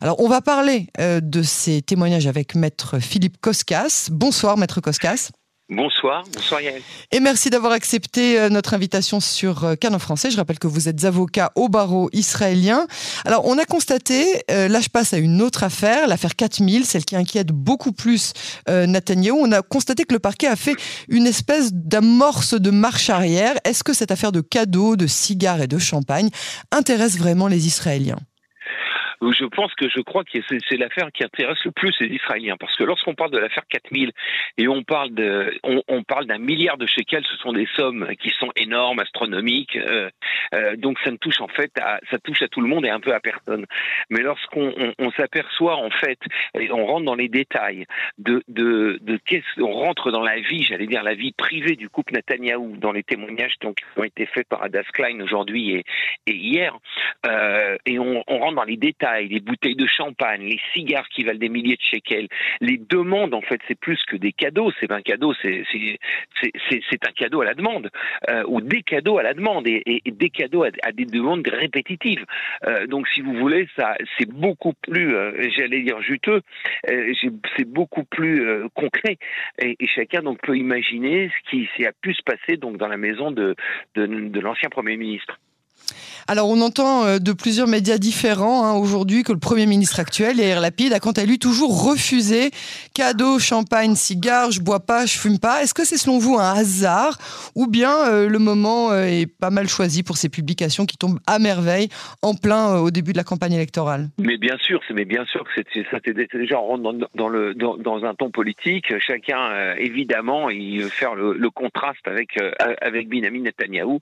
Alors, on va parler de ces témoignages avec Maître Philippe Koskas. Bonsoir, Maître Koskas. Bonsoir, bonsoir Yael. Et merci d'avoir accepté euh, notre invitation sur euh, Canon français. Je rappelle que vous êtes avocat au barreau israélien. Alors, on a constaté, euh, là je passe à une autre affaire, l'affaire 4000, celle qui inquiète beaucoup plus euh, Netanyahou. On a constaté que le parquet a fait une espèce d'amorce de marche arrière. Est-ce que cette affaire de cadeaux, de cigares et de champagne intéresse vraiment les Israéliens? Je pense que je crois que c'est l'affaire qui intéresse le plus les Israéliens, parce que lorsqu'on parle de l'affaire 4000 et on parle de, on, on parle d'un milliard de shekels, ce sont des sommes qui sont énormes, astronomiques, euh, euh, donc ça ne touche en fait, à, ça touche à tout le monde et un peu à personne. Mais lorsqu'on on, on s'aperçoit en fait, on rentre dans les détails de de, de qu'est-ce, on rentre dans la vie, j'allais dire la vie privée du couple Netanyahou, dans les témoignages donc, qui ont été faits par Adas Klein aujourd'hui et, et hier, euh, et on, on rentre dans les détails les bouteilles de champagne, les cigares qui valent des milliers de shekels, les demandes, en fait, c'est plus que des cadeaux. C'est un cadeau, c'est un cadeau à la demande euh, ou des cadeaux à la demande et, et, des cadeaux à, à, des demandes répétitives. Euh, donc, si vous voulez, ça, c'est beaucoup plus, euh, j'allais dire juteux, euh, c'est beaucoup plus euh, concret et, et, chacun donc peut imaginer ce qui a pu se passer donc dans la maison de, de, de l'ancien premier ministre. Alors, on entend euh, de plusieurs médias différents hein, aujourd'hui que le Premier ministre actuel, Yair Lapide, a quant à lui toujours refusé cadeaux, champagne, cigares, je bois pas, je fume pas. Est-ce que c'est selon vous un hasard ou bien euh, le moment euh, est pas mal choisi pour ces publications qui tombent à merveille en plein au début de la campagne électorale? Mais bien sûr, mais bien sûr que c'est déjà on rentre dans, un ton politique. Chacun évidemment il veut faire le, contraste avec avec Benjamin Netanyahou.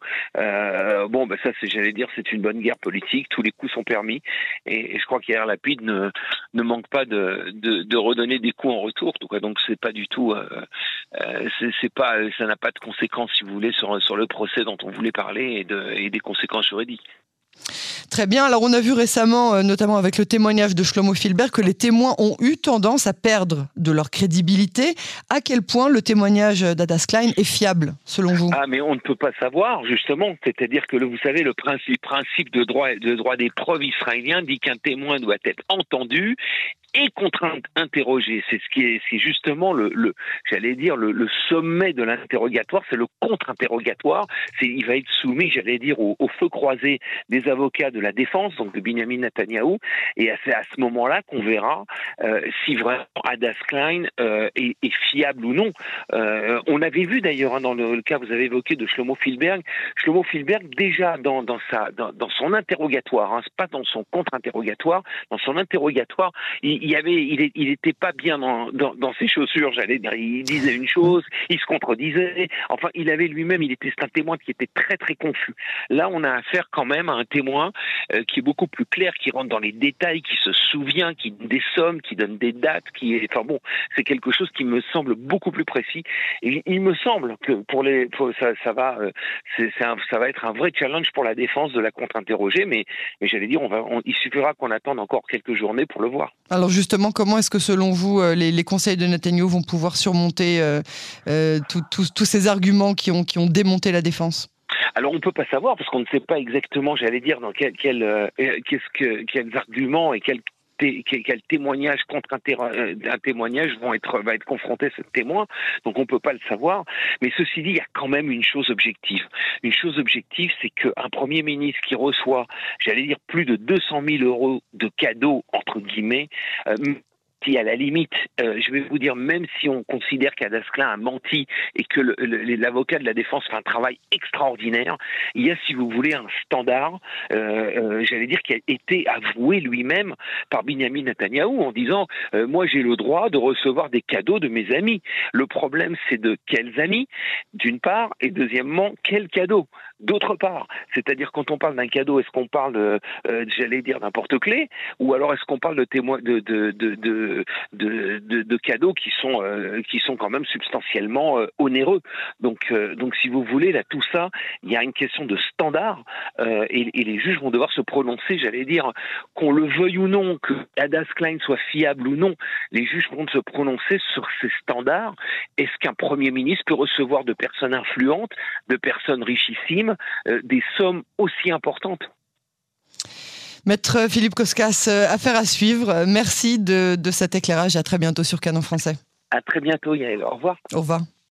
bon, bah ça c'est j'allais dire c'est une bonne guerre politique, tous les coups sont permis, et, je crois qu'hier Lapide ne, manque pas de, de, redonner des coups en retour, donc c'est pas du tout, euh, euh, ça n'a pas de conséquences si vous voulez sur, le procès dont on voulait parler et des conséquences juridiques. Très bien. Alors, on a vu récemment, euh, notamment avec le témoignage de Shlomo Filbert, que les témoins ont eu tendance à perdre de leur crédibilité. À quel point le témoignage d'Adas Klein est fiable, selon vous? Ah, mais on ne peut pas savoir, justement. C'est-à-dire que, vous savez, le principe, de droit, de droit des preuves israélien dit qu'un témoin doit être entendu et contre-interrogé. C'est ce qui est, c'est justement le, j'allais dire, le, sommet de l'interrogatoire, c'est le contre-interrogatoire. Il va être soumis, j'allais dire, au, feu croisé des avocats de la défense, donc de Benjamin Netanyahou, et c'est à, ce moment-là qu'on verra euh, si vraiment Adas Klein euh, est, est, fiable ou non. Euh, on avait vu d'ailleurs hein, dans le, le, cas vous avez évoqué de Shlomo Filberg, Shlomo Filberg déjà dans, son interrogatoire, hein, pas dans son contre-interrogatoire, dans son interrogatoire, il y avait, il, il était pas bien dans, dans, dans ses chaussures, j'allais dire. Il disait une chose, il se contredisait. Enfin, il avait lui-même, il était un témoin qui était très très confus. Là, on a affaire quand même à un témoin euh, qui est beaucoup plus clair, qui rentre dans les détails, qui se souvient, qui donne des sommes, qui donne des dates, qui est, enfin bon, c'est quelque chose qui me semble beaucoup plus précis. Il me semble que pour les, pour, ça, ça va, euh, ça va être un vrai challenge pour la défense de la contre-interroger, mais, mais j'allais dire, on va, on, il suffira qu'on attende encore quelques journées pour le voir. Alors justement, comment est-ce que selon vous, euh, les, conseils de Netanyahu vont pouvoir surmonter euh, euh, tous ces arguments qui ont, démonté la défense? Alors on ne peut pas savoir parce qu'on ne sait pas exactement, j'allais dire, dans quel, quel quels arguments et quels quel témoignage contre un, un, témoignage vont être va être confronté ce témoin. Donc on peut pas le savoir. Mais ceci dit il y a quand même une chose objective. Une chose objective c'est qu'un premier ministre qui reçoit j'allais dire plus de 200 000 euros de cadeaux entre guillemets euh, qui, à la limite, euh, je vais vous dire, même si on considère qu'Adasclin a menti et que l'avocat de la défense fait un travail extraordinaire, il y a, si vous voulez, un standard, euh, euh, j'allais dire, qui a été avoué lui-même par Benjamin Netanyahou en disant Moi, j'ai le droit de recevoir des cadeaux de mes amis. Le problème, c'est de quels amis, d'une part, et deuxièmement, quels cadeaux? D'autre part. C'est-à-dire, quand on parle d'un cadeau, est-ce qu'on parle, euh, j'allais dire, d'un porte-clés, ou alors est-ce qu'on parle de témoins de, de, de, de de, de, de, cadeaux qui sont euh, qui sont quand même substantiellement euh, onéreux. Donc euh, donc si vous voulez là tout ça, il y a une question de standard et, et, les juges vont devoir se prononcer. J'allais dire qu'on le veuille ou non, que Adas Klein soit fiable ou non, les juges vont se prononcer sur ces standards. Est-ce qu'un premier ministre peut recevoir de personnes influentes, de personnes richissimes, des sommes aussi importantes? Maître Philippe Koskas, affaire à suivre. Merci de, de cet éclairage. À très bientôt sur Canon Français. À très bientôt, Yael. Au revoir. Au revoir.